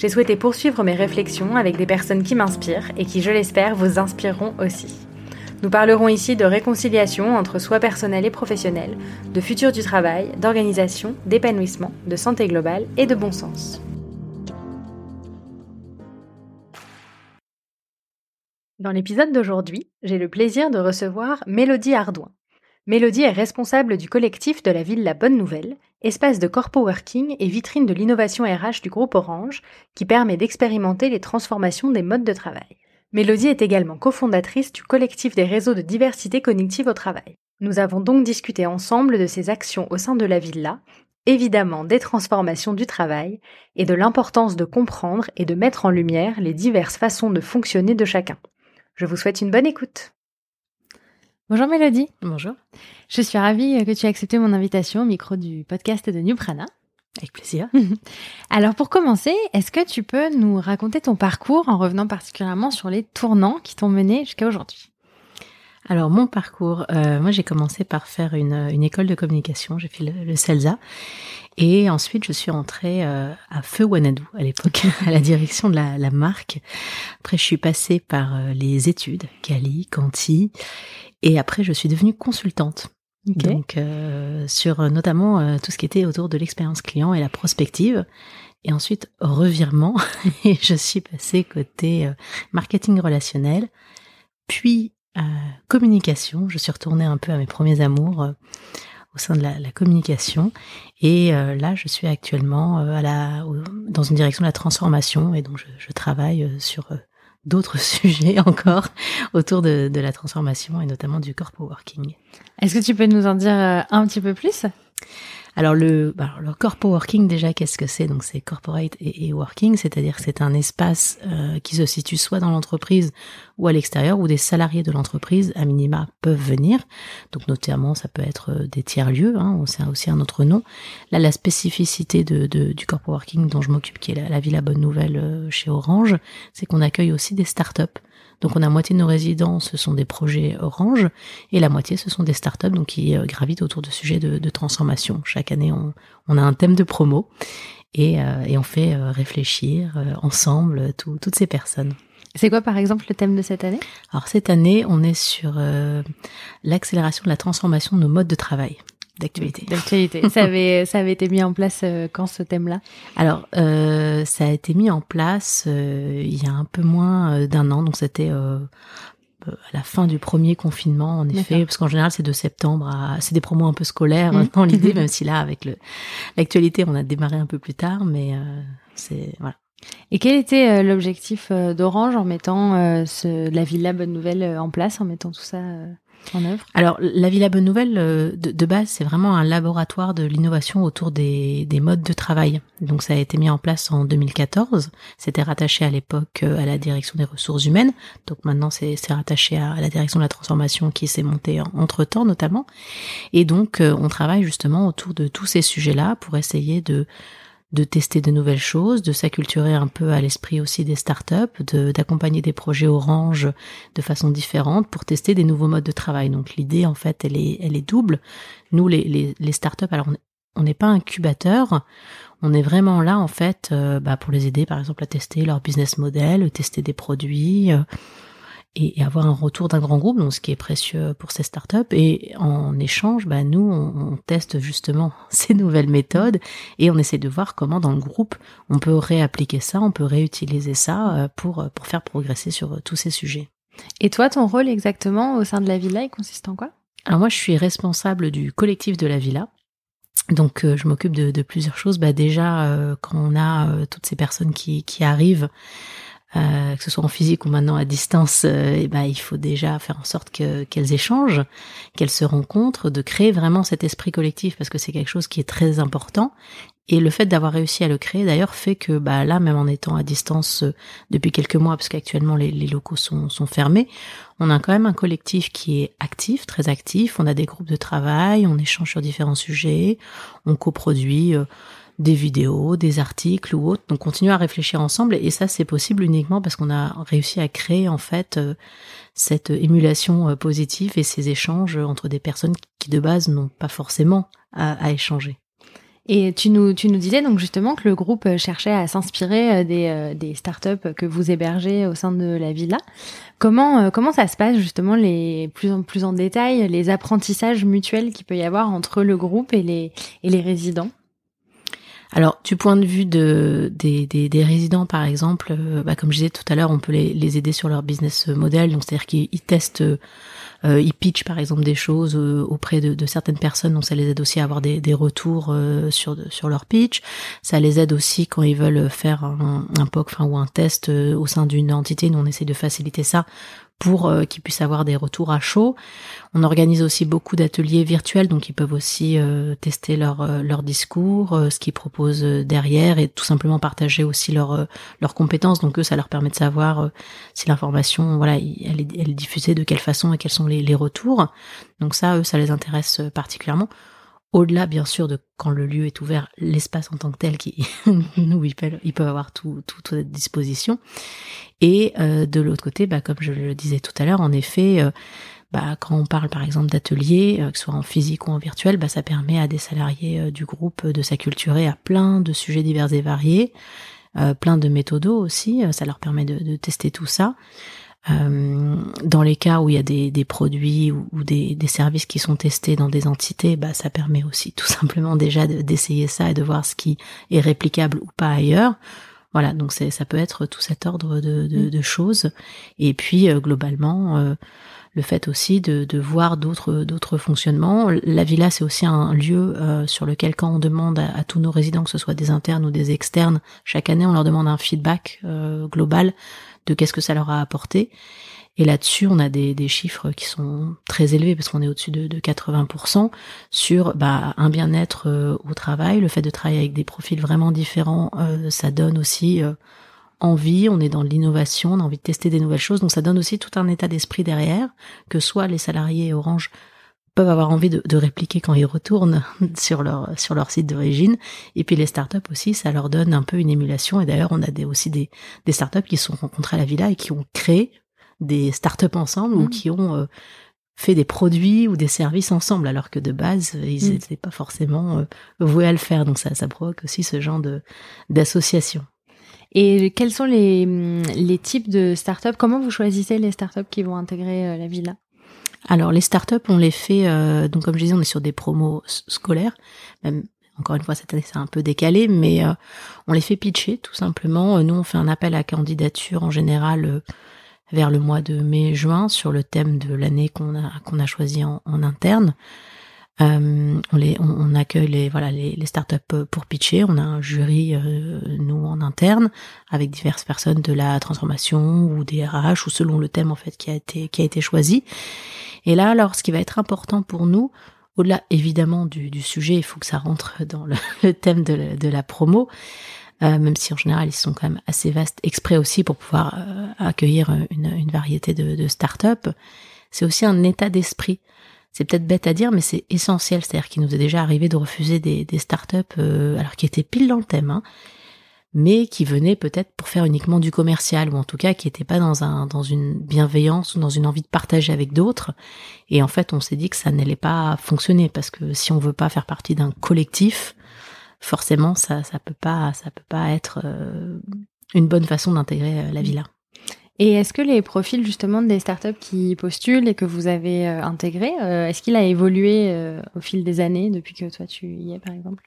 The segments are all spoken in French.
J'ai souhaité poursuivre mes réflexions avec des personnes qui m'inspirent et qui, je l'espère, vous inspireront aussi. Nous parlerons ici de réconciliation entre soi personnel et professionnel, de futur du travail, d'organisation, d'épanouissement, de santé globale et de bon sens. Dans l'épisode d'aujourd'hui, j'ai le plaisir de recevoir Mélodie Ardouin. Mélodie est responsable du collectif de la ville La Bonne Nouvelle, espace de corpo working et vitrine de l'innovation RH du groupe Orange, qui permet d'expérimenter les transformations des modes de travail. Mélodie est également cofondatrice du collectif des réseaux de diversité cognitive au travail. Nous avons donc discuté ensemble de ses actions au sein de la villa, évidemment des transformations du travail et de l'importance de comprendre et de mettre en lumière les diverses façons de fonctionner de chacun. Je vous souhaite une bonne écoute. Bonjour Mélodie. Bonjour. Je suis ravie que tu aies accepté mon invitation au micro du podcast de New Prana. Avec plaisir. Alors pour commencer, est-ce que tu peux nous raconter ton parcours en revenant particulièrement sur les tournants qui t'ont mené jusqu'à aujourd'hui? Alors mon parcours, euh, moi j'ai commencé par faire une, école de communication, j'ai fait le, CELSA et ensuite je suis entrée euh, à Feu Wanadou à l'époque, à la direction de la, la, marque. Après je suis passée par euh, les études, Cali, Canty et après, je suis devenue consultante. Donc, euh, sur euh, notamment euh, tout ce qui était autour de l'expérience client et la prospective. Et ensuite, revirement. et je suis passée côté marketing relationnel. Puis, communication. Je suis retournée un peu à mes premiers amours au sein de la, la communication. Et là, je suis actuellement à la, dans une direction de la transformation. Et donc, je, je travaille sur d'autres sujets encore autour de, la transformation et notamment du corpo working. Est-ce que tu peux nous en dire euh, un petit peu plus? Alors le, bah, le corpo working déjà qu'est-ce que c'est? Donc c'est corporate et, working, c'est-à-dire c'est un espace euh, qui se situe soit dans l'entreprise ou à l'extérieur où des salariés de l'entreprise à minima peuvent venir. Donc notamment ça peut être euh, des tiers lieux, hein, c'est aussi un autre nom. Là la spécificité de, du corpo working dont je m'occupe, qui est la, la Villa Bonne Nouvelle euh, chez Orange, c'est qu'on accueille aussi des startups donc on a moitié de nos résidents, ce sont des projets Orange, et la moitié, ce sont des startups donc qui euh, gravitent autour de sujets de, transformation. Chaque année, on, a un thème de promo et, euh, on fait euh, réfléchir ensemble toutes ces personnes. C'est quoi par exemple le thème de cette année? Alors cette année, on est sur l'accélération de la transformation de nos modes de travail d'actualité. D'actualité. ça avait ça avait été mis en place euh, quand ce thème-là? Alors euh, ça a été mis en place euh, il y a un peu moins d'un an, donc c'était à la fin du premier confinement en effet, parce qu'en général c'est de septembre à c'est des promos un peu scolaires mmh. dans l'idée, même si là avec le l'actualité on a démarré un peu plus tard, mais c'est voilà. Et quel était l'objectif d'Orange en mettant ce, la Villa Bonne Nouvelle en place, en mettant tout ça Alors, la Villa Bonne Nouvelle, euh, de, base, c'est vraiment un laboratoire de l'innovation autour des, des, modes de travail. Donc, ça a été mis en place en 2014. C'était rattaché à l'époque euh, à la direction des ressources humaines. Donc, maintenant, c'est rattaché à, la direction de la transformation qui s'est montée entre-temps, notamment. Et donc, euh, on travaille justement autour de tous ces sujets-là pour essayer de de tester de nouvelles choses, de s'acculturer un peu à l'esprit aussi des startups, de, d'accompagner des projets Orange de façon différente pour tester des nouveaux modes de travail. Donc l'idée en fait elle est elle est double. Nous les les, les startups alors on n'est pas incubateur, on est vraiment là en fait euh, bah, pour les aider par exemple à tester leur business model, tester des produits. Euh, et, avoir un retour d'un grand groupe, donc ce qui est précieux pour ces startups. Et en échange, bah, nous, on, teste justement ces nouvelles méthodes et on essaie de voir comment dans le groupe on peut réappliquer ça, on peut réutiliser ça euh, pour, pour faire progresser sur euh, tous ces sujets. Et toi, ton rôle exactement au sein de la villa, il consiste en quoi? Alors moi, je suis responsable du collectif de la villa. Donc euh, je m'occupe de, de, plusieurs choses. Bah déjà quand on a toutes ces personnes qui, qui arrivent euh, que ce soit en physique ou maintenant à distance, euh, eh ben, il faut déjà faire en sorte que, qu'elles échangent, qu'elles se rencontrent, de créer vraiment cet esprit collectif parce que c'est quelque chose qui est très important. Et le fait d'avoir réussi à le créer, d'ailleurs, fait que bah, là, même en étant à distance euh, depuis quelques mois, parce qu'actuellement les, locaux sont, sont, fermés, on a quand même un collectif qui est actif, très actif. On a des groupes de travail, on échange sur différents sujets, on coproduit euh, des vidéos, des articles ou autres. Donc, continue à réfléchir ensemble. Et ça, c'est possible uniquement parce qu'on a réussi à créer en fait euh, cette émulation positive et ces échanges entre des personnes qui de base n'ont pas forcément à échanger. Et tu nous, tu nous disais donc justement que le groupe cherchait à s'inspirer euh, des, euh, des startups que vous hébergez au sein de la villa. Comment, euh, comment ça se passe justement les plus en plus en détail, les apprentissages mutuels qu'il peut y avoir entre le groupe et les, et les résidents? Alors, du point de vue de, des, des, des résidents, par exemple, bah, comme je disais tout à l'heure, on peut les, les aider sur leur business model. Donc, c'est-à-dire qu'ils testent euh, ils pitchent par exemple des choses euh, auprès de, de, certaines personnes, donc ça les aide aussi à avoir des, des retours euh, sur sur leur pitch. Ça les aide aussi quand ils veulent faire un, un POC enfin, ou un test euh, au sein d'une entité. Nous on essaie de faciliter ça pour euh, qu'ils puissent avoir des retours à chaud. On organise aussi beaucoup d'ateliers virtuels, donc ils peuvent aussi euh, tester leur, euh, leur discours, ce qu'ils proposent derrière et tout simplement partager aussi leurs leurs compétences. Donc eux, ça leur permet de savoir si l'information, voilà, elle est, elle est, diffusée de quelle façon et quels sont les, les retours. Donc ça, eux, ça les intéresse particulièrement au-delà bien sûr de quand le lieu est ouvert, l'espace en tant que tel qui nous peuvent, ils peuvent avoir tout, tout, à disposition. Et euh, de l'autre côté, bah, comme je le disais tout à l'heure, en effet, euh, bah, quand on parle par exemple d'ateliers, euh, que ce soit en physique ou en virtuel, bah, ça permet à des salariés du groupe de s'acculturer à plein de sujets divers et variés, plein de méthodos aussi, ça leur permet de tester tout ça. Euh, dans les cas où il y a des, des produits ou, des, des, services qui sont testés dans des entités, bah, ça permet aussi tout simplement déjà d'essayer ça et de voir ce qui est réplicable ou pas ailleurs. Voilà, donc ça peut être tout cet ordre de, de, mm. de choses. Et puis euh, globalement, euh, le fait aussi de, de voir d'autres d'autres fonctionnements. La villa, c'est aussi un lieu sur lequel quand on demande à, à, tous nos résidents, que ce soit des internes ou des externes, chaque année on leur demande un feedback global qu'est-ce que ça leur a apporté. Et là-dessus, on a des, chiffres qui sont très élevés parce qu'on est au-dessus de, de, 80% sur bah, un bien-être euh, au travail, le fait de travailler avec des profils vraiment différents, euh, ça donne aussi euh, envie. On est dans l'innovation, on a envie de tester des nouvelles choses, donc ça donne aussi tout un état d'esprit derrière que soit les salariés Orange peuvent avoir envie de, de, répliquer quand ils retournent sur leur sur leur site d'origine. Et puis les startups aussi, ça leur donne un peu une émulation. Et d'ailleurs, on a des, aussi des, des startups qui se sont rencontrées à la villa et qui ont créé des startups ensemble ou mmh. qui ont euh, fait des produits ou des services ensemble, alors que de base, ils n'étaient mmh. pas forcément euh, voués à le faire. Donc ça, ça provoque aussi ce genre de d'association. Et quels sont les, les types de startups? Comment vous choisissez les startups qui vont intégrer euh, la villa? Alors les startups, on les fait, euh, donc comme je disais, on est sur des promos scolaires. Même, encore une fois, cette année c'est un peu décalé, mais euh, on les fait pitcher tout simplement. Euh, nous, on fait un appel à candidature en général vers le mois de mai-juin sur le thème de l'année qu'on a qu'on a choisi en, interne. on, les, accueille les voilà startups pour pitcher. On a un jury nous en interne avec diverses personnes de la transformation ou des RH ou selon le thème en fait qui a été qui a été choisi. Et là, alors, ce qui va être important pour nous, au-delà évidemment du, sujet, il faut que ça rentre dans le, thème de, la promo, euh, même si en général ils sont quand même assez vastes, exprès aussi pour pouvoir euh, accueillir une, variété de, de start-up. C'est aussi un état d'esprit. C'est peut-être bête à dire, mais c'est essentiel. C'est-à-dire qu'il nous est déjà arrivé de refuser des, des start-up, euh, alors qui étaient pile dans le thème, hein, mais qui venaient peut-être pour faire uniquement du commercial ou en tout cas qui n'étaient pas dans un dans une bienveillance ou dans une envie de partager avec d'autres et en fait on s'est dit que ça n'allait pas fonctionner parce que si on veut pas faire partie d'un collectif forcément ça ça peut pas ça peut pas être euh, une bonne façon d'intégrer euh, la villa. Et est-ce que les profils justement des startups qui postulent et que vous avez euh, intégrés, est-ce qu'il a évolué au fil des années depuis que toi tu y es par exemple?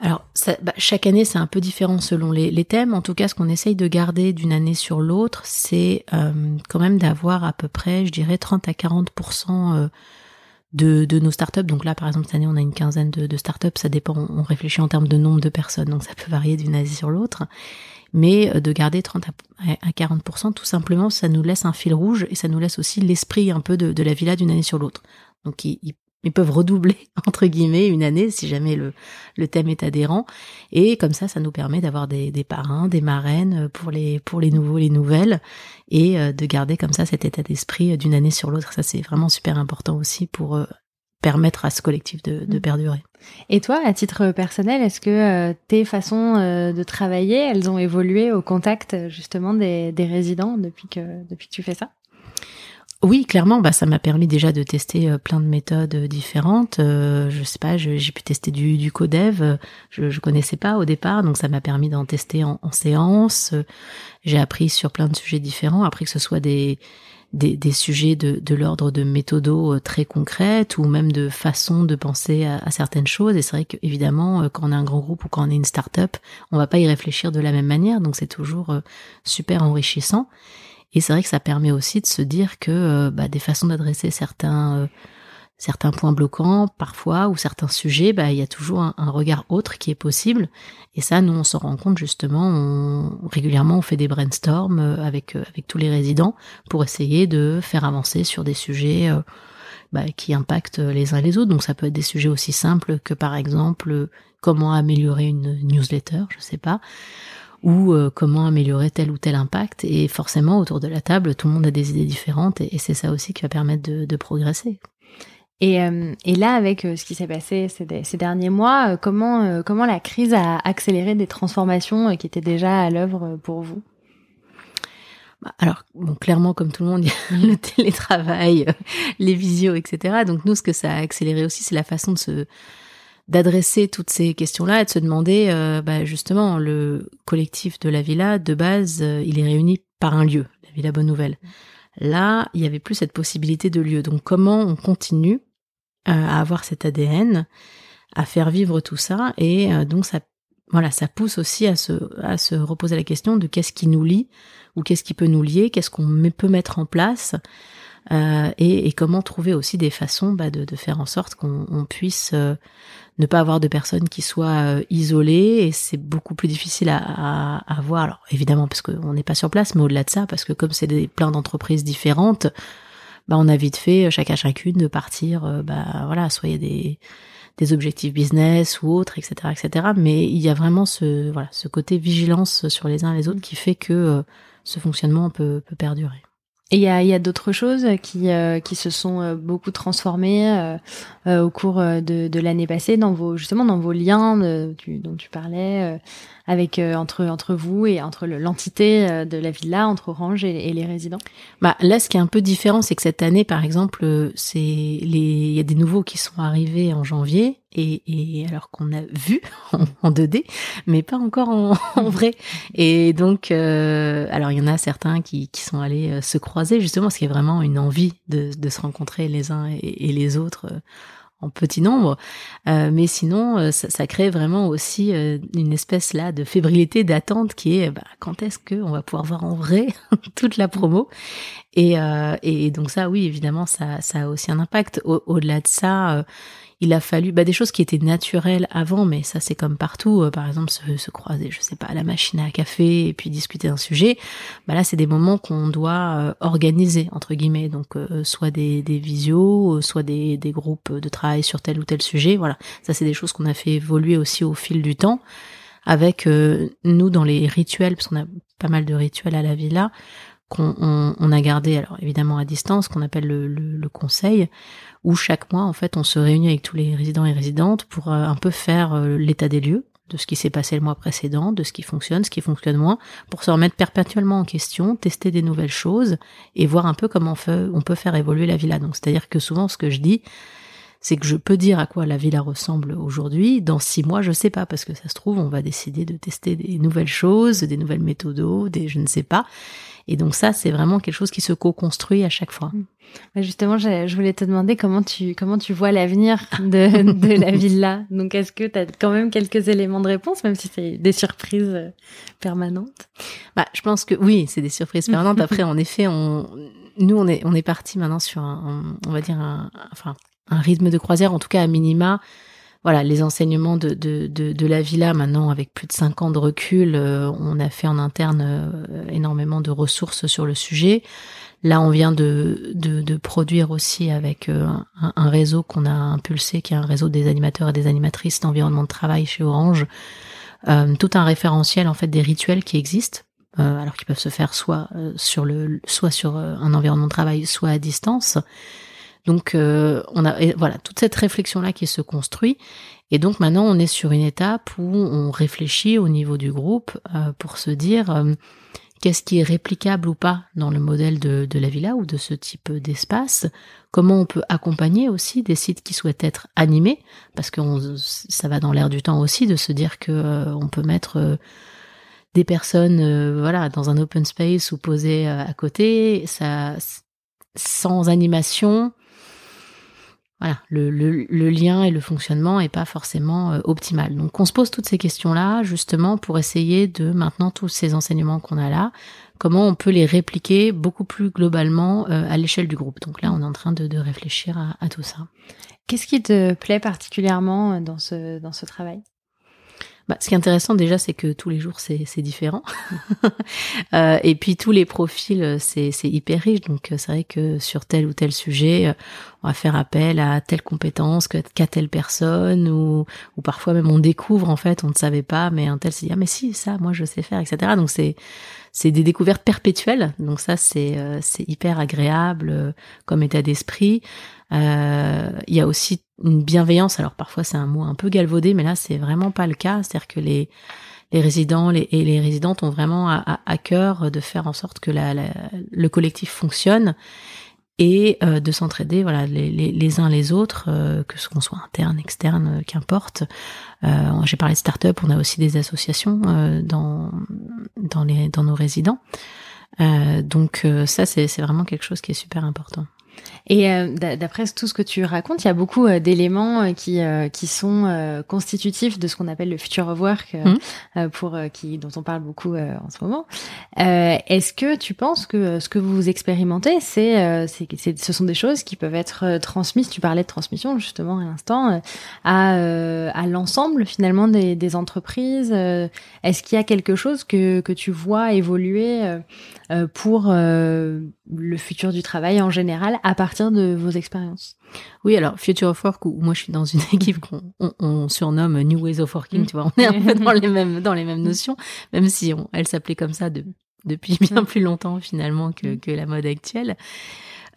Alors, ça, bah, chaque année, c'est un peu différent selon les, thèmes. En tout cas, ce qu'on essaye de garder d'une année sur l'autre, c'est euh, quand même d'avoir à peu près, je dirais, 30 à 40 euh, de, de nos startups. Donc là, par exemple, cette année, on a une quinzaine de, startups. Ça dépend, on réfléchit en termes de nombre de personnes, donc ça peut varier d'une année sur l'autre. Mais euh, de garder 30 à 40% tout simplement, ça nous laisse un fil rouge et ça nous laisse aussi l'esprit un peu de, de la villa d'une année sur l'autre. Donc, il, ils peuvent redoubler entre guillemets une année si jamais le, le thème est adhérent et comme ça ça nous permet d'avoir des, des parrains des marraines pour les pour les nouveaux les nouvelles et euh, de garder comme ça cet état d'esprit d'une année sur l'autre ça c'est vraiment super important aussi pour euh, permettre à ce collectif de, de, mm. perdurer. Et toi, à titre personnel, est-ce que euh, tes façons de travailler, elles ont évolué au contact justement des, des résidents depuis que depuis que tu fais ça? Oui, clairement, bah ça m'a permis déjà de tester euh, plein de méthodes euh, différentes. Euh, je sais pas, j'ai pu tester du, du codev, je, je connaissais pas au départ, donc ça m'a permis d'en tester en, séance. J'ai appris sur plein de sujets différents, appris que ce soit des des, sujets de, de l'ordre de méthodo très concrètes ou même de façon de penser à, certaines choses. Et c'est vrai qu'évidemment, quand on a un grand groupe ou quand on est une start-up, on va pas y réfléchir de la même manière, donc c'est toujours super enrichissant. Et c'est vrai que ça permet aussi de se dire que euh, bah, des façons d'adresser certains euh, certains points bloquants parfois ou certains sujets, bah, il y a toujours un, regard autre qui est possible. Et ça, nous, on s'en rend compte justement. On, régulièrement, on fait des brainstorms euh, avec avec tous les résidents pour essayer de faire avancer sur des sujets bah, qui impactent les uns les autres. Donc ça peut être des sujets aussi simples que par exemple comment améliorer une newsletter, je sais pas, ou euh, comment améliorer tel ou tel impact. Et forcément, autour de la table, tout le monde a des idées différentes et, c'est ça aussi qui va permettre de, de progresser. Et, euh, et, là, avec euh, ce qui s'est passé ces, ces, derniers mois, comment, comment la crise a accéléré des transformations qui étaient déjà à l'œuvre pour vous? Bah, alors, bon, clairement, comme tout le monde, il y a le télétravail, les visios, etc. Donc nous, ce que ça a accéléré aussi, c'est la façon de se, d'adresser toutes ces questions-là et de se demander, euh, bah, justement, le collectif de la villa, de base, euh, il est réuni par un lieu, la Villa Bonne Nouvelle. Là, il y avait plus cette possibilité de lieu. Donc, comment on continue euh, à avoir cet ADN, à faire vivre tout ça Et donc, ça, voilà, ça pousse aussi à se, à se reposer la question de qu'est-ce qui nous lie ou qu'est-ce qui peut nous lier, qu'est-ce qu'on peut mettre en place. et, et, comment trouver aussi des façons bah, de, de, faire en sorte qu'on puisse ne pas avoir de personnes qui soient euh, isolées et c'est beaucoup plus difficile à, à, voir. Alors évidemment parce qu'on n'est pas sur place, mais au-delà de ça, parce que comme c'est des plein d'entreprises différentes, bah on a vite fait euh, chacun chacune de partir, euh, bah voilà, soit des objectifs business ou autres, etc., etc. Mais il y a vraiment ce côté vigilance sur les uns et les autres qui fait que ce fonctionnement peut perdurer. Et il y a, y a d'autres choses qui, euh, qui se sont euh, beaucoup transformées euh, au cours de, de l'année passée dans vos justement dans vos liens de, dont tu parlais avec euh, entre entre vous et entre l'entité euh, de la villa, entre Orange et, les résidents. Bah là, ce qui est un peu différent, c'est que cette année, par exemple, euh, c'est il y a des nouveaux qui sont arrivés en janvier et, et alors qu'on a vu en, 2D, mais pas encore en, en vrai. Et donc, alors il y en a certains qui, qui sont allés se croiser justement parce qu'il y a vraiment une envie de, de se rencontrer les uns et, et les autres en petit nombre, euh, mais sinon euh, ça, ça, crée vraiment aussi euh, une espèce là de fébrilité d'attente qui est bah, quand est-ce que on va pouvoir voir en vrai toute la promo? Et, et donc ça oui évidemment ça, ça a aussi un impact. Au-delà de ça il a fallu bah, des choses qui étaient naturelles avant, mais ça c'est comme partout. Euh, par exemple, se, se, croiser, je sais pas, à la machine à café et puis discuter d'un sujet. Bah là, c'est des moments qu'on doit euh, organiser entre guillemets. Donc, euh, soit des, des visios, soit des, des groupes de travail sur tel ou tel sujet. Voilà, ça c'est des choses qu'on a fait évoluer aussi au fil du temps. Avec nous dans les rituels, parce qu'on a pas mal de rituels à la villa, qu'on on, a gardé, alors évidemment à distance, qu'on appelle le, le, le conseil où chaque mois, en fait, on se réunit avec tous les résidents et résidentes pour euh, un peu faire euh, l'état des lieux de ce qui s'est passé le mois précédent, de ce qui fonctionne, ce qui fonctionne moins, pour se remettre perpétuellement en question, tester des nouvelles choses et voir un peu comment on, on peut faire évoluer la villa. Donc, c'est-à-dire que souvent, ce que je dis, c'est que je peux dire à quoi la villa ressemble aujourd'hui. Dans six mois, je sais pas, parce que ça se trouve, on va décider de tester des nouvelles choses, des nouvelles méthodes, des je ne sais pas. Et donc ça, c'est vraiment quelque chose qui se co-construit à chaque fois. Mmh. Justement, je voulais te demander comment tu comment tu vois l'avenir de, de la villa. Donc, est-ce que tu as quand même quelques éléments de réponse, même si c'est des surprises euh, permanentes? Bah, je pense que oui, c'est des surprises permanentes. Après, en effet, on nous on est on est parti maintenant sur un, on va dire un enfin un rythme de croisière, en tout cas à minima voilà, les enseignements de, de, de, de, la villa, maintenant, avec plus de cinq ans de recul, on a fait en interne énormément de ressources sur le sujet. Là, on vient de, de, produire aussi avec un, un, réseau qu'on a impulsé, qui est un réseau des animateurs et des animatrices d'environnement de travail chez Orange, tout un référentiel en fait des rituels qui existent euh, alors qu'ils peuvent se faire soit euh, sur le soit sur euh, un environnement de travail, soit à distance. Donc on a voilà toute cette réflexion là qui se construit. Et donc maintenant on est sur une étape où on réfléchit au niveau du groupe pour se dire qu'est-ce qui est réplicable ou pas dans le modèle de, de la villa ou de ce type d'espace, comment on peut accompagner aussi des sites qui souhaitent être animés, parce que ça va dans l'air du temps aussi de se dire que on peut mettre des personnes euh, voilà dans un open space ou posées euh, à côté. Ça sans animation voilà le, le, lien et le fonctionnement est pas forcément euh, optimal. Donc on se pose toutes ces questions là justement pour essayer de maintenant tous ces enseignements qu'on a là comment on peut les répliquer beaucoup plus globalement à l'échelle du groupe. Donc là on est en train de, de réfléchir à, à tout ça. Qu'est-ce qui te plaît particulièrement dans ce dans ce travail? Bah, ce qui est intéressant déjà, c'est que tous les jours c'est différent, euh, et puis tous les profils c'est hyper riche. Donc c'est vrai que sur tel ou tel sujet, on va faire appel à telle compétence qu'a telle personne, ou, ou parfois même on découvre en fait, on ne savait pas, mais un tel s'est dit ah mais si ça, moi je sais faire, etc. Donc c'est c'est des découvertes perpétuelles. Donc ça c'est euh, c'est hyper agréable euh, comme état d'esprit. Euh, il y a aussi une bienveillance. Alors parfois c'est un mot un peu galvaudé, mais là c'est vraiment pas le cas. C'est-à-dire que les les résidents les, et les résidentes ont vraiment à, à, cœur de faire en sorte que la, le collectif fonctionne et euh, de s'entraider voilà les, les, les, uns les autres euh, que ce qu'on soit interne externe qu'importe euh, j'ai parlé de start-up on a aussi des associations dans dans les dans nos résidents donc ça c'est c'est vraiment quelque chose qui est super important et euh, d'après tout ce que tu racontes, il y a beaucoup euh, d'éléments euh, qui qui sont constitutifs de ce qu'on appelle le future of work, mmh. pour qui dont on parle beaucoup en ce moment. Est-ce que tu penses que ce que vous expérimentez, c'est c'est ce sont des choses qui peuvent être transmises Tu parlais de transmission justement à l'instant à à l'ensemble finalement des, des entreprises. Est-ce qu'il y a quelque chose que que tu vois évoluer pour le futur du travail en général à partir de vos expériences Oui, alors Future of Work, où moi je suis dans une équipe qu'on on, surnomme New Ways of Working, tu vois, on est un peu dans les mêmes, dans les mêmes notions, même si on, elle s'appelait comme ça de, depuis bien plus longtemps finalement que, que la mode actuelle.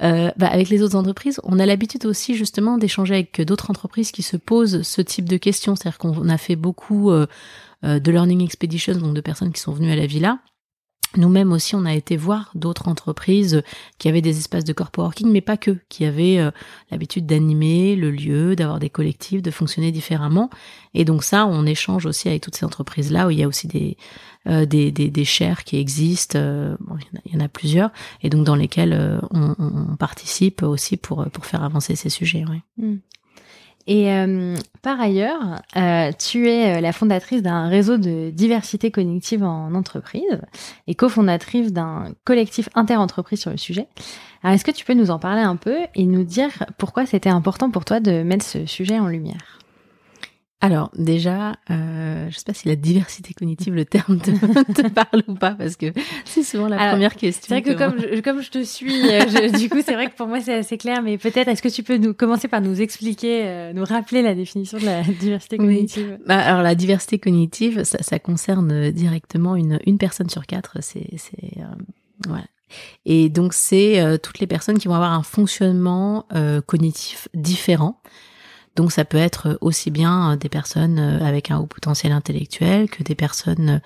Euh, bah avec les autres entreprises, on a l'habitude aussi justement d'échanger avec d'autres entreprises qui se posent ce type de questions. C'est-à-dire qu'on a fait beaucoup euh, euh, de learning expeditions, donc de personnes qui sont venues à la villa, nous-mêmes aussi, on a été voir d'autres entreprises qui avaient des espaces de corpo-working, mais pas que, qui avaient euh, l'habitude d'animer le lieu, d'avoir des collectifs, de fonctionner différemment. Et donc ça, on échange aussi avec toutes ces entreprises-là, où il y a aussi des, euh, des, des, des qui existent, euh, il, y en a, plusieurs, et donc dans lesquels on, on, participe aussi pour, pour faire avancer ces sujets. Mmh. Et euh, par ailleurs, euh, tu es euh, la fondatrice d'un réseau de diversité cognitive en entreprise et cofondatrice d'un collectif interentreprise sur le sujet. Alors, est-ce que tu peux nous en parler un peu et nous dire pourquoi c'était important pour toi de mettre ce sujet en lumière? Alors déjà, euh, je sais pas si la diversité cognitive, le terme te, te parle ou pas, parce que c'est souvent la première question. C'est vrai que, comme, je, comme je te suis, euh, du coup, c'est vrai que pour moi c'est assez clair, mais peut-être est-ce que tu peux nous commencer par nous expliquer, euh, nous rappeler la définition de la diversité cognitive? Bah, Alors la diversité cognitive, ça, ça, concerne directement une, une personne sur quatre. C'est c'est euh, voilà. Et donc c'est toutes les personnes qui vont avoir un fonctionnement cognitif différent. Donc ça peut être aussi bien euh, des personnes euh, avec un haut potentiel intellectuel que des personnes euh,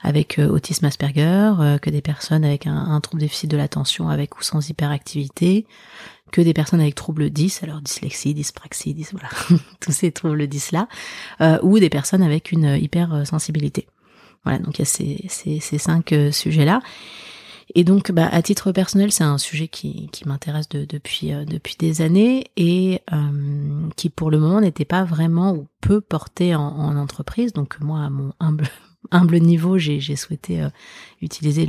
avec autisme Asperger, que des personnes avec un, trouble déficit de l'attention avec ou sans hyperactivité, que des personnes avec trouble 10, alors dyslexie, dyspraxie, dys, voilà, tous ces troubles 10 là, ou des personnes avec une hypersensibilité. Voilà, donc il y a ces cinq sujets-là. Et donc, bah, à titre personnel, c'est un sujet qui, m'intéresse euh, depuis des années et euh, qui, pour le moment, n'était pas vraiment ou peu porté en, en, entreprise. Donc, moi, à mon humble, niveau, j'ai souhaité euh, utiliser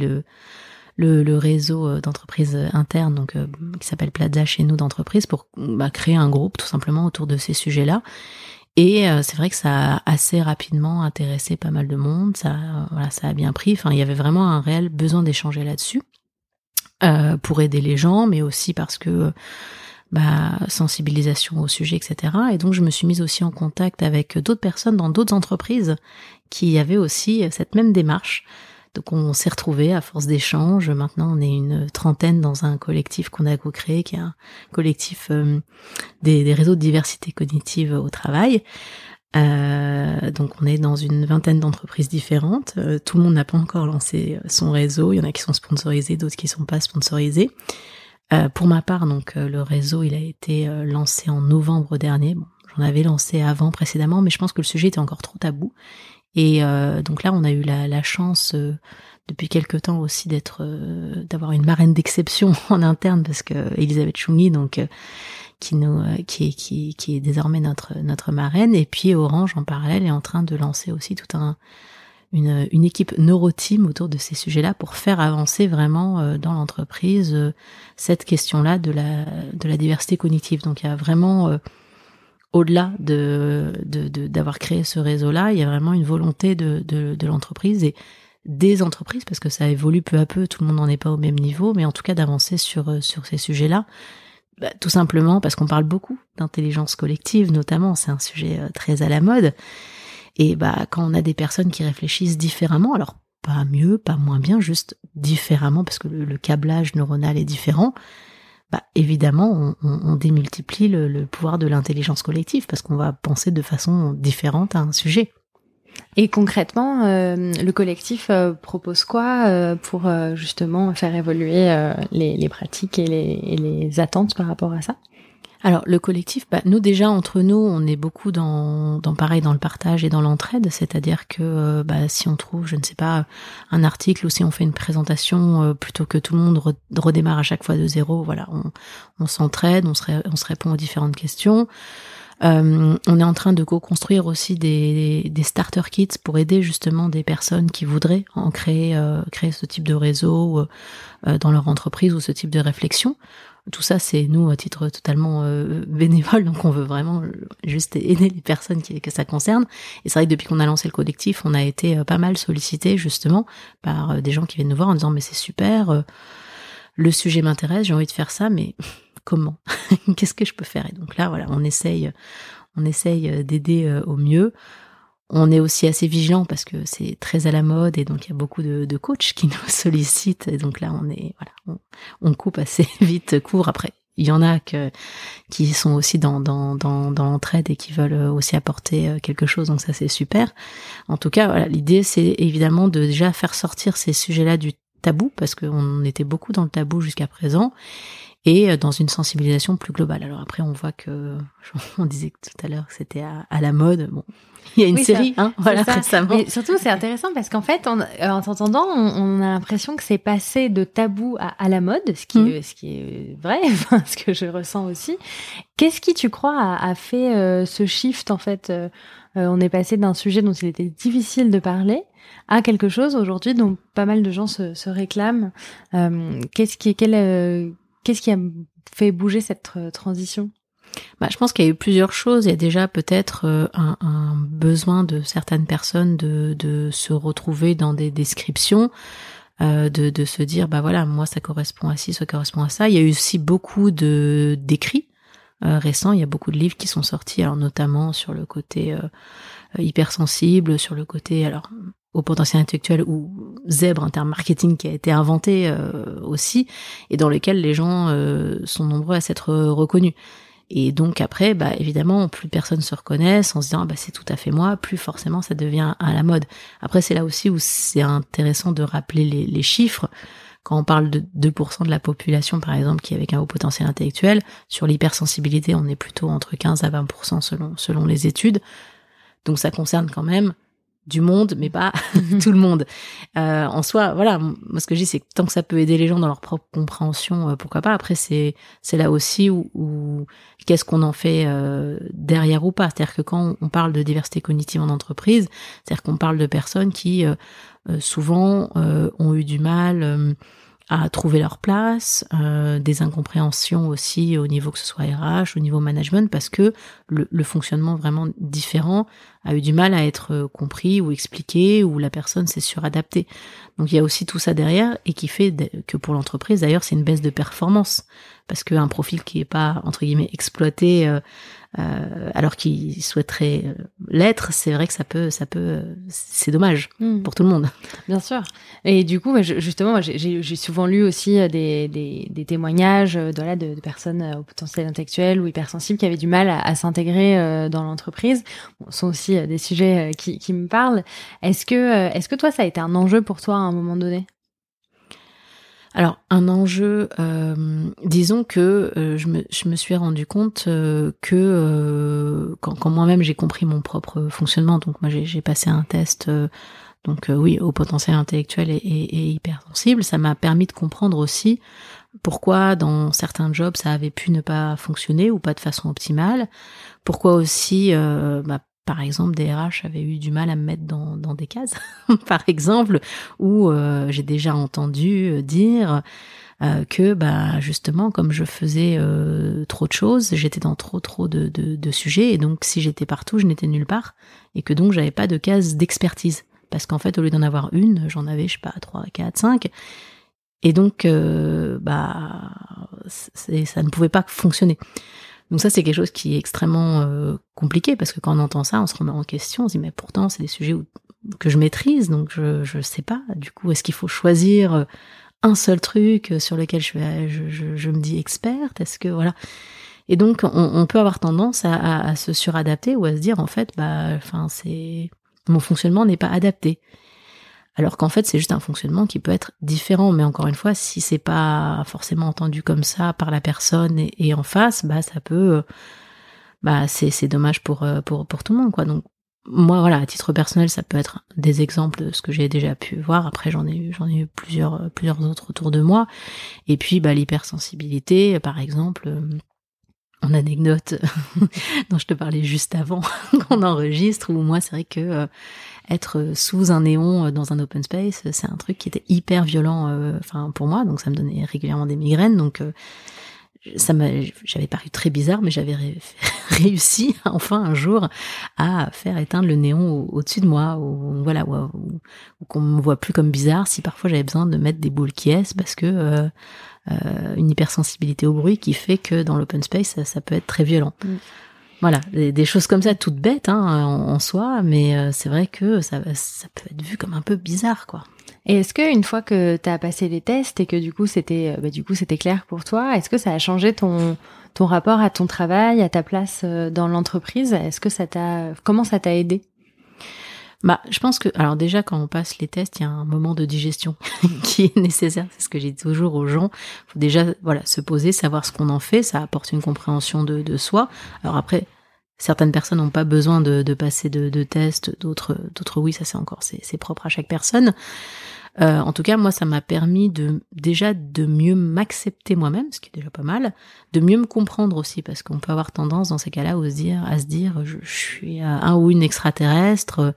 le réseau d'entreprises internes, donc qui s'appelle Plaza chez nous d'entreprise, pour bah, créer un groupe tout simplement autour de ces sujets-là Et c'est vrai que ça a assez rapidement intéressé pas mal de monde. Ça, voilà, ça a bien pris. Enfin, il y avait vraiment un réel besoin d'échanger là-dessus pour aider les gens, mais aussi parce que bah, sensibilisation au sujet, etc. Et donc je me suis mise aussi en contact avec d'autres personnes dans d'autres entreprises qui avaient aussi cette même démarche. Donc on s'est retrouvés à force d'échanges. Maintenant on est une trentaine dans un collectif qu'on a co-créé, qui est un collectif euh, des, réseaux de diversité cognitive au travail. Euh, donc on est dans une vingtaine d'entreprises différentes. Euh, tout le monde n'a pas encore lancé son réseau. Il y en a qui sont sponsorisés, d'autres qui sont pas sponsorisés. Pour ma part, donc le réseau, il a été lancé en novembre dernier. J'en avais lancé avant précédemment, mais je pense que le sujet était encore trop tabou. Et donc là, on a eu la, la chance depuis quelque temps aussi d'être, d'avoir une marraine d'exception en interne parce que Elisabeth Chungi, donc qui nous, qui, qui, qui est désormais notre notre marraine, et puis Orange en parallèle est en train de lancer aussi tout un une, une équipe neuroteam autour de ces sujets-là pour faire avancer vraiment euh, dans l'entreprise euh, cette question-là de la, de la diversité cognitive. Donc il y a vraiment, euh, au-delà de, d'avoir créé ce réseau-là, il y a vraiment une volonté de, de, l'entreprise et des entreprises, parce que ça évolue peu à peu, tout le monde n'en est pas au même niveau, mais en tout cas d'avancer sur, sur ces sujets-là. Bah, tout simplement parce qu'on parle beaucoup d'intelligence collective, notamment, c'est un sujet très à la mode. Et bah quand on a des personnes qui réfléchissent différemment, alors pas mieux, pas moins bien, juste différemment parce que le, câblage neuronal est différent, bah évidemment on, démultiplie le, pouvoir de l'intelligence collective parce qu'on va penser de façon différente à un sujet. Et concrètement, euh, le collectif euh, propose quoi euh, pour justement faire évoluer les, pratiques et les attentes par rapport à ça? Alors le collectif, bah, nous déjà entre nous, on est beaucoup dans, dans pareil dans le partage et dans l'entraide, c'est-à-dire que euh, bah, si on trouve, je ne sais pas, un article ou si on fait une présentation, euh, plutôt que tout le monde redémarre à chaque fois de zéro, voilà, on, s'entraide, on se, on se répond aux différentes questions. Euh, on est en train de co-construire aussi des, des, starter kits pour aider justement des personnes qui voudraient en créer, créer ce type de réseau dans leur entreprise ou ce type de réflexion. Tout ça, c'est nous à titre totalement euh, bénévole, donc on veut vraiment juste aider les personnes qui, que ça concerne. Et c'est vrai que depuis qu'on a lancé le collectif, on a été euh, pas mal sollicité justement par euh, des gens qui viennent nous voir en disant mais c'est super, le sujet m'intéresse, j'ai envie de faire ça, mais comment? Qu'est-ce que je peux faire? Et donc là, voilà, on essaye, on essaye d'aider au mieux. On est aussi assez vigilant parce que c'est très à la mode et donc il y a beaucoup de, coachs qui nous sollicitent et donc là on est voilà on, coupe assez vite court après il y en a que, qui sont aussi dans, dans, dans, dans l'entraide et qui veulent aussi apporter euh, quelque chose, donc ça c'est super. En tout cas, voilà, l'idée c'est évidemment de déjà faire sortir ces sujets-là du tabou, parce qu'on était beaucoup dans le tabou jusqu'à présent, et euh, dans une sensibilisation plus globale. Alors après, on voit que, on disait tout à l'heure que c'était à, à, la mode. Bon, il y a une série, hein, voilà, récemment. Mais surtout, c'est intéressant parce qu'en fait, en, euh, en t'entendant, on, a l'impression que c'est passé de tabou à, à la mode, ce qui, mm. est, ce qui est vrai, ce que je ressens aussi. Qu'est-ce qui, tu crois, a, a fait euh, ce shift en fait euh, On est passé d'un sujet dont il était difficile de parler à quelque chose aujourd'hui dont pas mal de gens se, se réclament. qu'est-ce qui, quel, qu'est-ce qui a fait bouger cette transition? Bah, je pense qu'il y a eu plusieurs choses. Il y a déjà peut-être euh, un, besoin de certaines personnes de, se retrouver dans des descriptions, euh, de, de se dire bah voilà moi ça correspond à ci, ça correspond à ça. Il y a eu aussi beaucoup de d'écrits euh, récents. Il y a beaucoup de livres qui sont sortis, alors notamment sur le côté euh, hypersensible, sur le côté alors au potentiel intellectuel ou zèbre, un terme marketing qui a été inventé euh, aussi, et dans lequel les gens sont nombreux à s'être reconnus. Et donc après, bah évidemment, plus personne se reconnaissent en se disant ah, bah c'est tout à fait moi, plus forcément ça devient à la mode. Après c'est là aussi où c'est intéressant de rappeler les, les, chiffres. Quand on parle de 2% de la population par exemple qui est avec un haut potentiel intellectuel, sur l'hypersensibilité on est plutôt entre 15 à 20% selon selon les études. Donc ça concerne quand même du monde, mais pas tout le monde. Euh, en soi, voilà, moi ce que je dis, c'est que tant que ça peut aider les gens dans leur propre compréhension, euh, pourquoi pas. Après, c'est c'est là aussi où, qu'est-ce qu'on en fait euh, derrière ou pas. C'est-à-dire que quand on parle de diversité cognitive en entreprise, c'est-à-dire qu'on parle de personnes qui souvent ont eu du mal à trouver leur place, euh, des incompréhensions aussi au niveau que ce soit RH, au niveau management, parce que le, le, fonctionnement vraiment différent a eu du mal à être compris ou expliqué, ou la personne s'est suradaptée. Donc il y a aussi tout ça derrière et qui fait que pour l'entreprise, d'ailleurs, c'est une baisse de performance, parce qu'un profil qui est pas entre guillemets exploité euh, euh, alors qu'il souhaiterait euh, l'être, c'est vrai que ça peut, ça peut, c'est dommage hmm. pour tout le monde. Bien sûr. Et du coup, justement, j'ai souvent lu aussi euh, des, des, des témoignages de, là, de, de, personnes au potentiel intellectuel ou hypersensibles qui avaient du mal à, s'intégrer dans l'entreprise. ce sont aussi des sujets qui, qui me parlent. Est-ce que, est-ce que toi, ça a été un enjeu pour toi à un moment donné? Alors un enjeu, euh, disons que euh, je, me, suis rendu compte euh, que quand, moi-même j'ai compris mon propre fonctionnement, donc moi j'ai passé un test, donc oui au potentiel intellectuel et hypersensible, ça m'a permis de comprendre aussi pourquoi dans certains jobs ça avait pu ne pas fonctionner ou pas de façon optimale, pourquoi aussi bah, par exemple, des RH avaient eu du mal à me mettre dans, des cases, par exemple, où euh, j'ai déjà entendu euh, dire euh, que, bah, justement, comme je faisais trop de choses, j'étais dans trop trop de, sujets, et donc si j'étais partout, je n'étais nulle part, et que donc j'avais pas de case d'expertise, parce qu'en fait, au lieu d'en avoir une, j'en avais, je sais pas, trois, quatre, cinq, et donc, bah, ça ne pouvait pas fonctionner. Donc ça, c'est quelque chose qui est extrêmement euh, compliqué parce que quand on entend ça, on se remet en question, on se dit mais pourtant c'est des sujets que je maîtrise, donc je je sais pas. Du coup, est-ce qu'il faut choisir euh, un seul truc sur lequel je je, me dis experte? Est-ce que voilà. Et donc on, peut avoir tendance à, à, à, se suradapter ou à se dire en fait, bah, enfin c'est mon fonctionnement n'est pas adapté alors qu'en fait c'est juste un fonctionnement qui peut être différent. Mais encore une fois si c'est pas forcément entendu comme ça par la personne et, en face bah ça peut euh, bah c'est dommage pour euh, pour pour tout le monde quoi. Donc moi voilà à titre personnel ça peut être des exemples de ce que j'ai déjà pu voir. Après j'en ai eu j'en ai eu plusieurs plusieurs autres autour de moi. Et puis bah l'hypersensibilité par exemple euh, en anecdote dont je te parlais juste avant qu'on enregistre où moi c'est vrai que être sous un néon euh, dans un open space, c'est un truc qui était hyper violent, euh, enfin pour moi, donc ça me donnait régulièrement des migraines, donc euh, ça m'a, j'avais paru très bizarre, mais j'avais réussi enfin un jour à faire éteindre le néon au-dessus de moi, ou voilà, ou, qu'on me voit plus comme bizarre. Si parfois j'avais besoin de mettre des boules qui est, parce que une hypersensibilité au bruit qui fait que dans l'open space ça, peut être très violent. Mm. Voilà, des, choses comme ça, toutes bêtes hein, en, soi, mais euh, c'est vrai que ça, ça peut être vu comme un peu bizarre, quoi. Et est-ce que une fois que tu as passé les tests et que du coup c'était euh, bah, du coup c'était clair pour toi, est-ce que ça a changé ton ton rapport à ton travail, à ta place euh, dans l'entreprise? Est-ce que ça t'a comment ça t'a aidé? Bah, je pense que, alors déjà, quand on passe les tests, il y a un moment de digestion qui est nécessaire. C'est ce que j'ai toujours aux gens. Faut déjà, voilà, se poser, savoir ce qu'on en fait. Ça apporte une compréhension de, de soi. Alors après, certaines personnes n'ont pas besoin de, de passer de, de tests, d'autres, d'autres oui, ça c'est encore, c'est propre à chaque personne. Euh, en tout cas, moi, ça m'a permis de déjà de mieux m'accepter moi-même, ce qui est déjà pas mal, de mieux me comprendre aussi, parce qu'on peut avoir tendance dans ces cas-là à se dire, à se dire, je, suis un ou une extraterrestre,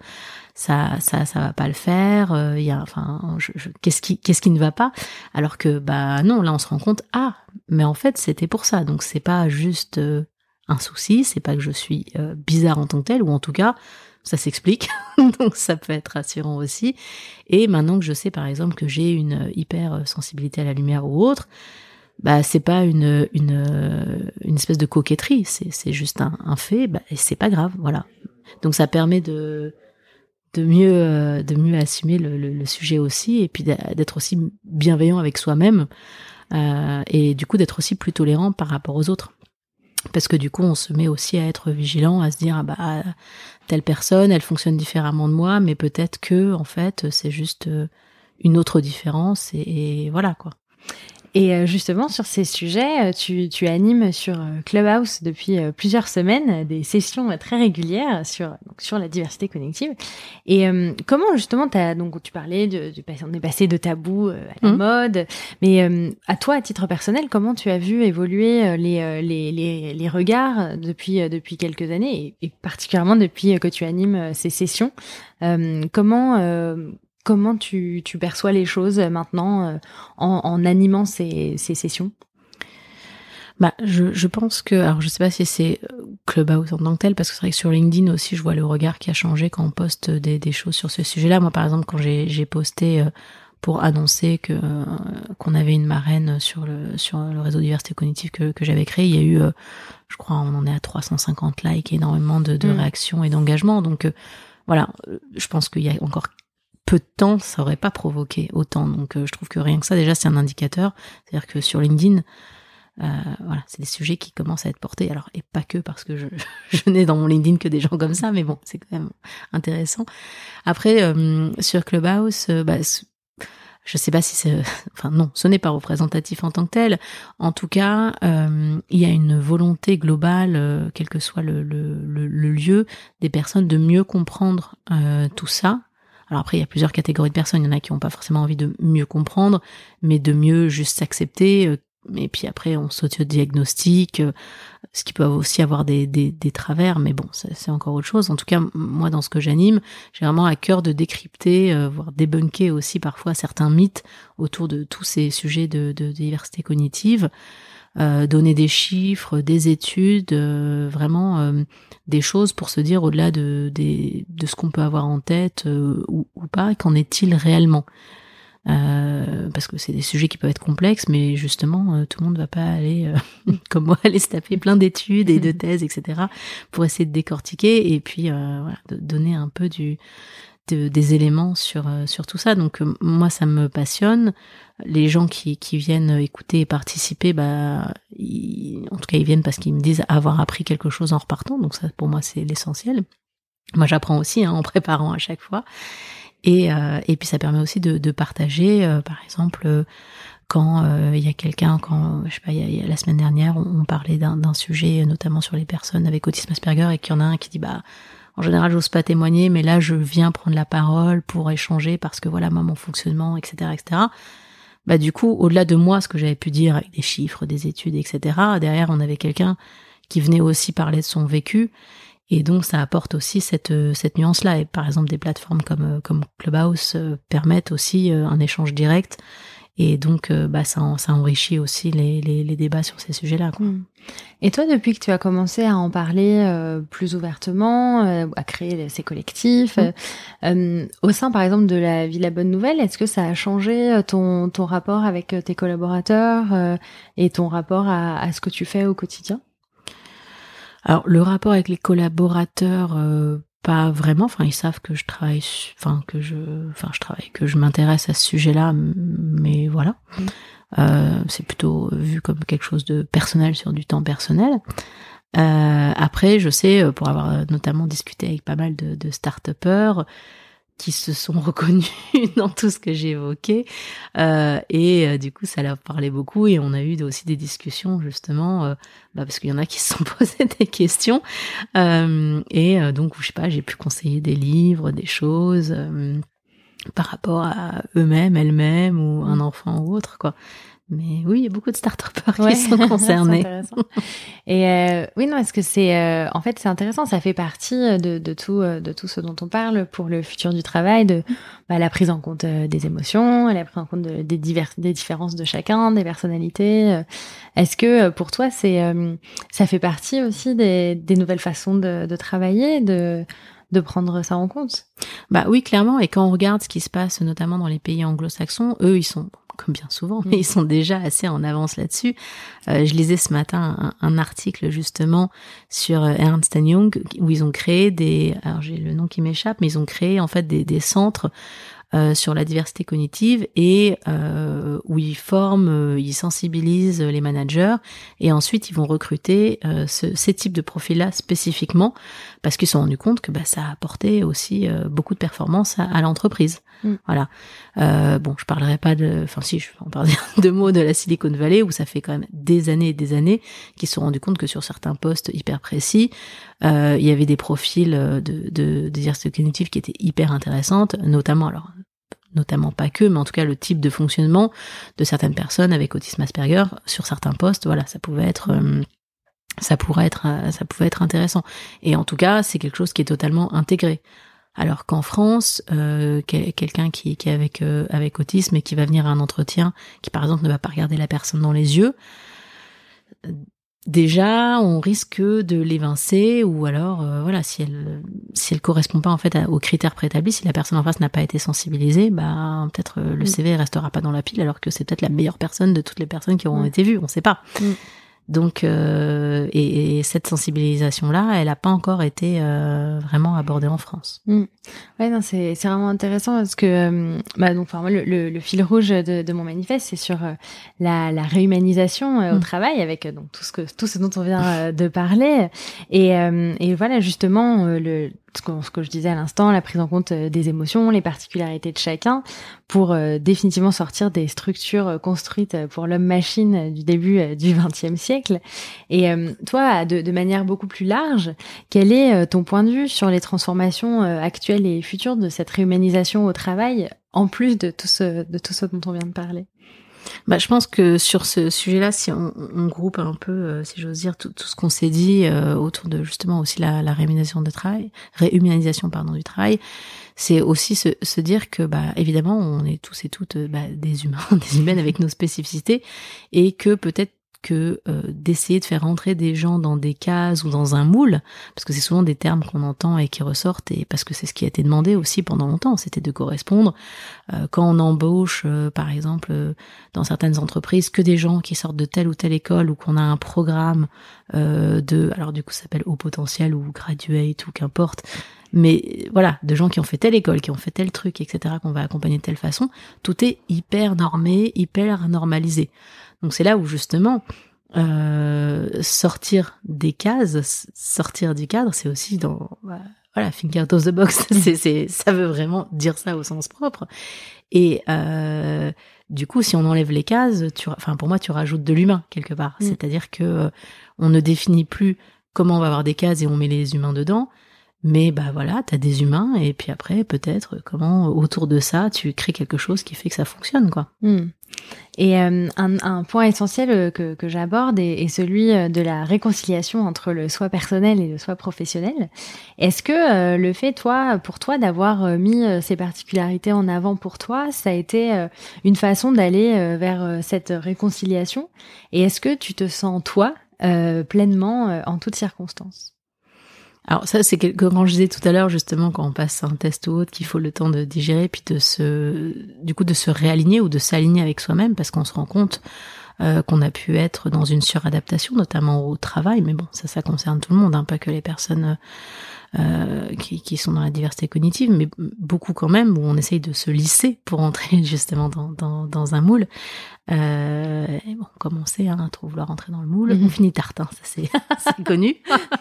ça, ça, ça va pas le faire. Euh, il y a, enfin, qu'est-ce qui, qu'est-ce qui ne va pas? Alors que, bah non, là, on se rend compte, ah, mais en fait, c'était pour ça. Donc, c'est pas juste euh, un souci, c'est pas que je suis bizarre en tant que tel, ou en tout cas, ça s'explique, donc ça peut être rassurant aussi. Et maintenant que je sais par exemple que j'ai une hyper sensibilité à la lumière ou autre, bah c'est pas une, une une espèce de coquetterie, c'est juste un, un fait, bah, et c'est pas grave, voilà. Donc ça permet de de mieux de mieux assumer le, le, sujet aussi et puis d'être aussi bienveillant avec soi-même euh, et du coup d'être aussi plus tolérant par rapport aux autres parce que du coup on se met aussi à être vigilant à se dire ah bah telle personne elle fonctionne différemment de moi mais peut-être que en fait c'est juste euh, une autre différence et voilà quoi et euh, justement, sur ces sujets, euh, tu, tu animes sur euh, Clubhouse depuis plusieurs semaines des sessions très régulières sur, donc sur la diversité cognitive. Et comment justement, as, donc tu parlais de, de, on est passé de tabou à la mmh. mode, mais à toi, à titre personnel, comment tu as vu évoluer les, les, les, les regards depuis, depuis quelques années et, et, particulièrement depuis que tu animes ces sessions? Comment comment tu, tu perçois les choses maintenant en, en, animant ces, ces sessions? Bah, je, je pense que, alors je sais pas si c'est Clubhouse en tant que tel, parce que c'est vrai que sur LinkedIn aussi, je vois le regard qui a changé quand on poste des, des choses sur ce sujet-là. Moi, par exemple, quand j'ai posté pour annoncer que qu'on avait une marraine sur le sur le réseau diversité cognitive que, que j'avais créé. Il y a eu, euh, je crois, on en est à 350 likes, énormément de, de mm. réactions et d'engagement. Donc euh, voilà, euh, je pense qu'il y a encore peu de temps, ça aurait pas provoqué autant. Donc je trouve que rien que ça, déjà, c'est un indicateur. C'est-à-dire que sur LinkedIn, euh, voilà, c'est des sujets qui commencent à être portés. Alors, et pas que parce que je, je n'ai dans mon LinkedIn que des gens comme ça, mais bon, c'est quand même intéressant. Après, sur Clubhouse, bah, je sais pas si c'est, enfin non, ce n'est pas représentatif en tant que tel. En tout cas, euh, il y a une volonté globale, euh, quel que soit le, le, le, lieu, des personnes de mieux comprendre euh, tout ça. Alors après, il y a plusieurs catégories de personnes. Il y en a qui n'ont pas forcément envie de mieux comprendre, mais de mieux juste s'accepter, et puis après on s'auto-diagnostique, euh, ce qui peut aussi avoir des, travers, mais bon, c'est encore autre chose. En tout cas, moi dans ce que j'anime, j'ai vraiment à cœur de décrypter, euh, voire débunker aussi parfois certains mythes autour de tous ces sujets de diversité cognitive. Euh, donner des chiffres, des études, euh, vraiment des choses pour se dire au-delà de, de, de ce qu'on peut avoir en tête ou, ou, pas, qu'en est-il réellement? Euh, parce que c'est des sujets qui peuvent être complexes, mais justement, euh, tout le monde ne va pas aller, euh, comme moi, aller se taper plein d'études et de thèses, etc., pour essayer de décortiquer et puis voilà, de donner un peu du, des éléments sur, sur tout ça. Donc moi, ça me passionne. Les gens qui, qui viennent écouter et participer, bah, en tout cas, ils viennent parce qu'ils me disent avoir appris quelque chose en repartant. Donc ça, pour moi, c'est l'essentiel. Moi, j'apprends aussi hein, en préparant à chaque fois. Et, euh, et puis ça permet aussi de, de partager, euh, par exemple, euh, quand il y a quelqu'un, quand je sais pas, y a, la semaine dernière, on, parlait d'un sujet, notamment sur les personnes avec autisme Asperger, et qu'il y en a un qui dit bah en général, j'ose pas témoigner, mais là, je viens prendre la parole pour échanger parce que voilà, moi, mon fonctionnement, etc., etc. Bah, du coup, au-delà de moi, ce que j'avais pu dire avec des chiffres, des études, etc., derrière, on avait quelqu'un qui venait aussi parler de son vécu et donc ça apporte aussi cette, euh, cette nuance-là. Et par exemple, des plateformes comme, euh, comme Clubhouse euh, permettent aussi un échange direct. Et donc, bah, ça, ça enrichit aussi les, les, les débats sur ces sujets-là. Hmm. Et toi, depuis que tu as commencé à en parler plus ouvertement, à créer ces collectifs, hmm. au sein, par exemple, de la Villa Bonne Nouvelle, est-ce que ça a changé ton, ton rapport avec tes collaborateurs et ton rapport à, à ce que tu fais au quotidien? Alors le rapport avec les collaborateurs, euh, pas vraiment. Enfin, ils savent que je travaille, enfin que je, enfin je travaille, que je m'intéresse à ce sujet-là, mais voilà. Mm. Euh, c'est plutôt vu comme quelque chose de personnel sur du temps personnel. Euh, après, je sais, pour avoir notamment discuté avec pas mal de, de start-upers, qui se sont reconnus dans tout ce que j'ai évoqué. Euh, et euh, du coup ça leur parlait beaucoup et on a eu aussi des discussions justement euh, bah, parce qu'il y en a qui se sont posés des questions. Euh, et donc je sais pas j'ai pu conseiller des livres des choses par rapport à eux-mêmes elles-mêmes ou un mmh. enfant ou autre quoi mais oui, il y a beaucoup de start qui sont concernés. Et euh, oui, non, est-ce que c'est euh, en fait c'est intéressant, ça fait partie de, de tout euh, de tout ce dont on parle pour le futur du travail, de bah, la prise en compte des émotions, la prise en compte des divers, des différences de chacun, des personnalités. Est-ce que pour toi c'est ça fait partie aussi des, des nouvelles façons de, de travailler, de de prendre ça en compte? Bah oui, clairement. Et quand on regarde ce qui se passe, notamment dans les pays anglo-saxons, eux, ils sont comme bien souvent, mais mm. ils sont déjà assez en avance là-dessus. Euh, je lisais ce matin un, article justement sur euh, Ernst Young où ils ont créé des, alors j'ai le nom qui m'échappe, mais ils ont créé en fait des, des centres euh, sur la diversité cognitive et euh, où ils forment, euh, ils sensibilisent les managers et ensuite ils vont recruter ce, ces types de profils-là spécifiquement parce qu'ils se sont rendus compte que bah, ça a apporté aussi beaucoup de performance à, l'entreprise. Mm. Voilà. bon, je parlerai pas de, enfin si, je vais en parler de mots de la Silicon Valley où ça fait quand même des années et des années qu'ils se sont rendus compte que sur certains postes hyper précis, il y avait des profils de, de, de diversité cognitive qui étaient hyper intéressantes, notamment alors notamment pas que, mais en tout cas le type de fonctionnement de certaines personnes avec autisme Asperger sur certains postes, voilà, ça pouvait être euh, ça pourrait être euh, ça pouvait être intéressant. Et en tout cas, c'est quelque chose qui est totalement intégré. Alors qu'en France, euh, quelqu'un qui, est avec autisme et qui va venir à un entretien, qui par exemple ne va pas regarder la personne dans les yeux, déjà on risque de l'évincer ou alors euh, voilà si elle si elle correspond pas en fait aux critères préétablis si la personne en face n'a pas été sensibilisée bah peut-être le mm. CV restera pas dans la pile alors que c'est peut-être la meilleure personne de toutes les personnes qui auront mm. été vues on sait pas mm. Donc, euh, et, cette sensibilisation-là, elle n'a pas encore été euh, vraiment abordée en France. Mm. Ouais, non, c'est c'est vraiment intéressant parce que, euh, bah donc, enfin, moi, le, le, fil rouge de, de mon manifeste, c'est sur la, la réhumanisation au mm. travail, avec donc tout ce que tout ce dont on vient de parler, et et voilà justement le ce que, ce que je disais à l'instant, la prise en compte euh, des émotions, les particularités de chacun, pour euh, définitivement sortir des structures euh, construites pour l'homme-machine du début du XXe siècle. Et toi, de, de, manière beaucoup plus large, quel est ton point de vue sur les transformations actuelles et futures de cette réhumanisation au travail, en plus de tout ce, de tout ce dont on vient de parler? Bah, je pense que sur ce sujet-là, si on, on, groupe un peu, euh, si j'ose dire, tout, tout ce qu'on s'est dit euh, autour de justement aussi la, la réhumanisation de travail, réhumanisation pardon du travail, c'est aussi se, se, dire que bah évidemment on est tous et toutes bah, des humains, des humaines avec nos spécificités et que peut-être que euh, d'essayer de faire rentrer des gens dans des cases ou dans un moule, parce que c'est souvent des termes qu'on entend et qui ressortent, et parce que c'est ce qui a été demandé aussi pendant longtemps, c'était de correspondre. Euh, quand on embauche, euh, par exemple, dans certaines entreprises, que des gens qui sortent de telle ou telle école, ou qu'on a un programme de, alors du coup ça s'appelle haut potentiel ou graduate ou qu'importe, mais voilà, de gens qui ont fait telle école, qui ont fait tel truc, etc., qu'on va accompagner de telle façon, tout est hyper normé, hyper normalisé. Donc c'est là où justement euh, sortir des cases, sortir du cadre, c'est aussi dans bah, voilà think out of the box. c'est ça veut vraiment dire ça au sens propre. Et euh, du coup, si on enlève les cases, tu, enfin pour moi, tu rajoutes de l'humain quelque part. Mm. C'est-à-dire que euh, on ne définit plus comment on va avoir des cases et on met les humains dedans. Mais bah voilà, t'as des humains et puis après peut-être comment autour de ça tu crées quelque chose qui fait que ça fonctionne quoi. Mm. Et euh, un, un, point essentiel euh, que, que j'aborde est, est, celui euh, de la réconciliation entre le soi personnel et le soi professionnel. Est-ce que le fait, toi, pour toi, d'avoir mis ces particularités en avant pour toi, ça a été une façon d'aller vers cette réconciliation? Et est-ce que tu te sens, toi, pleinement en toutes circonstances? Alors ça, c'est quelque quand je disais tout à l'heure justement quand on passe un test ou autre qu'il faut le temps de digérer puis de se, du coup de se réaligner ou de s'aligner avec soi-même parce qu'on se rend compte euh, qu'on a pu être dans une suradaptation, notamment au travail. Mais bon, ça, ça concerne tout le monde, hein, pas que les personnes euh, qui, qui, sont dans la diversité cognitive, mais beaucoup quand même, où on essaye de se lisser pour entrer justement dans, dans, dans un moule. Euh, et bon, comme on sait, hein, trop vouloir rentrer dans le moule, on mhm. finit tartin, ça c'est connu.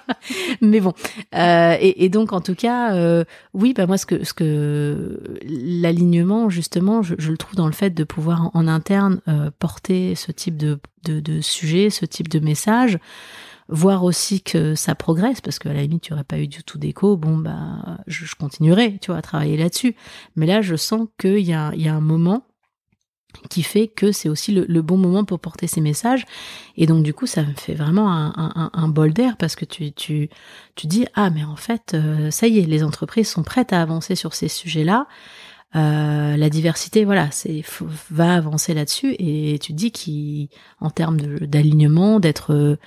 mais bon, euh, et, et, donc en tout cas, euh, oui, bah moi ce que ce que l'alignement justement, je, je, le trouve dans le fait de pouvoir en, en interne euh, porter ce type de, de, de sujet, ce type de message voir aussi que ça progresse parce qu'à la limite tu aurais pas eu du tout d'écho bon bah je, je, continuerai tu vois à travailler là-dessus. Mais là je sens qu'il y a, il y a un moment qui fait que c'est aussi le, bon moment pour porter ces messages. Et donc du coup ça me fait vraiment un, un, un bol d'air parce que tu, tu, tu dis ah mais en fait euh, ça y est les entreprises sont prêtes à avancer sur ces sujets là euh, la diversité, voilà, c'est va avancer là-dessus et tu te dis qu'en termes d'alignement, d'être euh,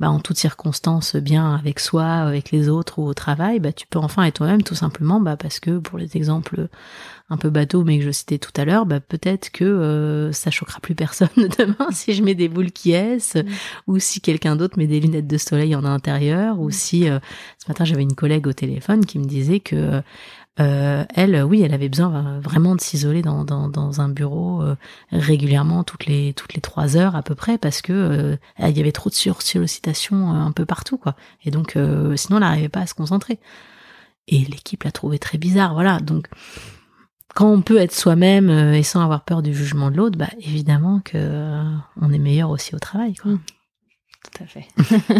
bah, en toutes circonstances bien avec soi, avec les autres ou au travail, bah, tu peux enfin être toi-même tout simplement bah, parce que pour les exemples un peu bateaux mais que je citais tout à l'heure, bah, peut-être que euh, ça choquera plus personne demain si je mets des boules qui est mm. ou si quelqu'un d'autre met des lunettes de soleil en intérieur ou mm. si euh, ce matin j'avais une collègue au téléphone qui me disait que euh, elle, oui, elle avait besoin vraiment de s'isoler dans, un bureau euh, régulièrement, toutes les toutes les trois heures à peu près, parce que euh, il y avait trop de sursollicitation un peu partout, quoi. Et donc, sinon, elle n'arrivait pas à se concentrer. Et l'équipe l'a trouvé très bizarre, voilà. Donc, quand on peut être soi-même et sans avoir peur du jugement de l'autre, bah évidemment que on est meilleur aussi au travail, quoi. Mmh. Tout à fait.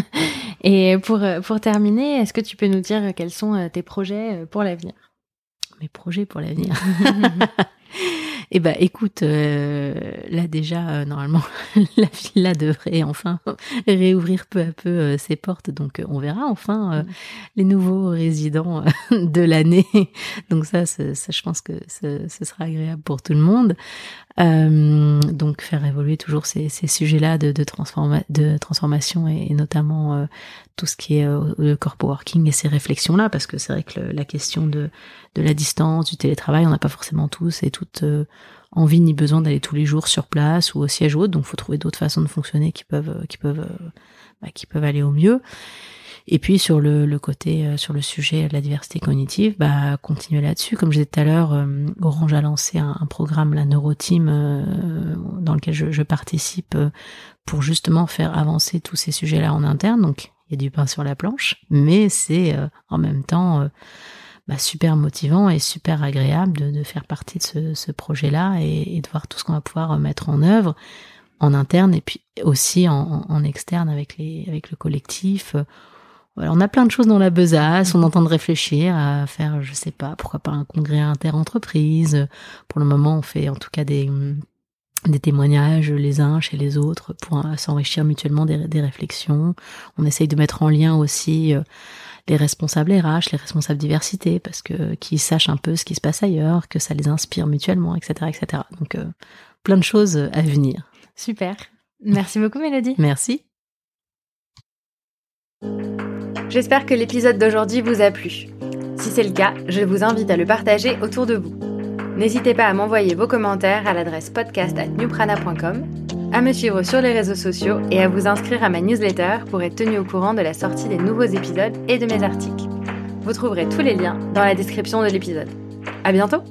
et pour, pour terminer, est-ce que tu peux nous dire quels sont tes projets pour l'avenir? Mes projets pour l'avenir. Eh ben, écoute, euh, là déjà, euh, normalement, la villa devrait enfin réouvrir peu à peu euh, ses portes, donc on verra enfin les nouveaux résidents de l'année. Donc ça, ça, je pense que ce, sera agréable pour tout le monde. Donc faire évoluer toujours ces, sujets-là de, de, de transformation et, notamment tout ce qui est le corpo working et ces réflexions-là, parce que c'est vrai que la question de, de la distance, du télétravail, on n'a pas forcément tous et toutes envie ni besoin d'aller tous les jours sur place ou au siège haute, donc faut trouver d'autres façons de fonctionner qui peuvent qui peuvent bah, qui peuvent aller au mieux. Et puis sur le, le côté euh, sur le sujet de la diversité cognitive, bah continuer là-dessus. Comme je disais tout à l'heure, euh, Orange a lancé un, programme, la Neuroteam, euh, dans lequel je, je, participe pour justement faire avancer tous ces sujets-là en interne. Donc il y a du pain sur la planche, mais c'est en même temps bah, super motivant et super agréable de, de faire partie de ce, ce projet-là et, et, de voir tout ce qu'on va pouvoir mettre en œuvre en interne et puis aussi en, en externe avec les avec le collectif. Voilà, on a plein de choses dans la besace, on entend de réfléchir à faire, je sais pas, pourquoi pas un congrès inter-entreprise. Pour le moment, on fait en tout cas des, des témoignages les uns chez les autres pour s'enrichir mutuellement des, des, réflexions. On essaye de mettre en lien aussi euh, les responsables RH, les responsables diversité, parce que qu'ils sachent un peu ce qui se passe ailleurs, que ça les inspire mutuellement, etc., etc. Donc euh, plein de choses à venir. Super. Merci beaucoup, Mélodie. Merci. J'espère que l'épisode d'aujourd'hui vous a plu. Si c'est le cas, je vous invite à le partager autour de vous. N'hésitez pas à m'envoyer vos commentaires à l'adresse podcast@newprana.com à me suivre sur les réseaux sociaux et à vous inscrire à ma newsletter pour être tenu au courant de la sortie des nouveaux épisodes et de mes articles. Vous trouverez tous les liens dans la description de l'épisode. À bientôt!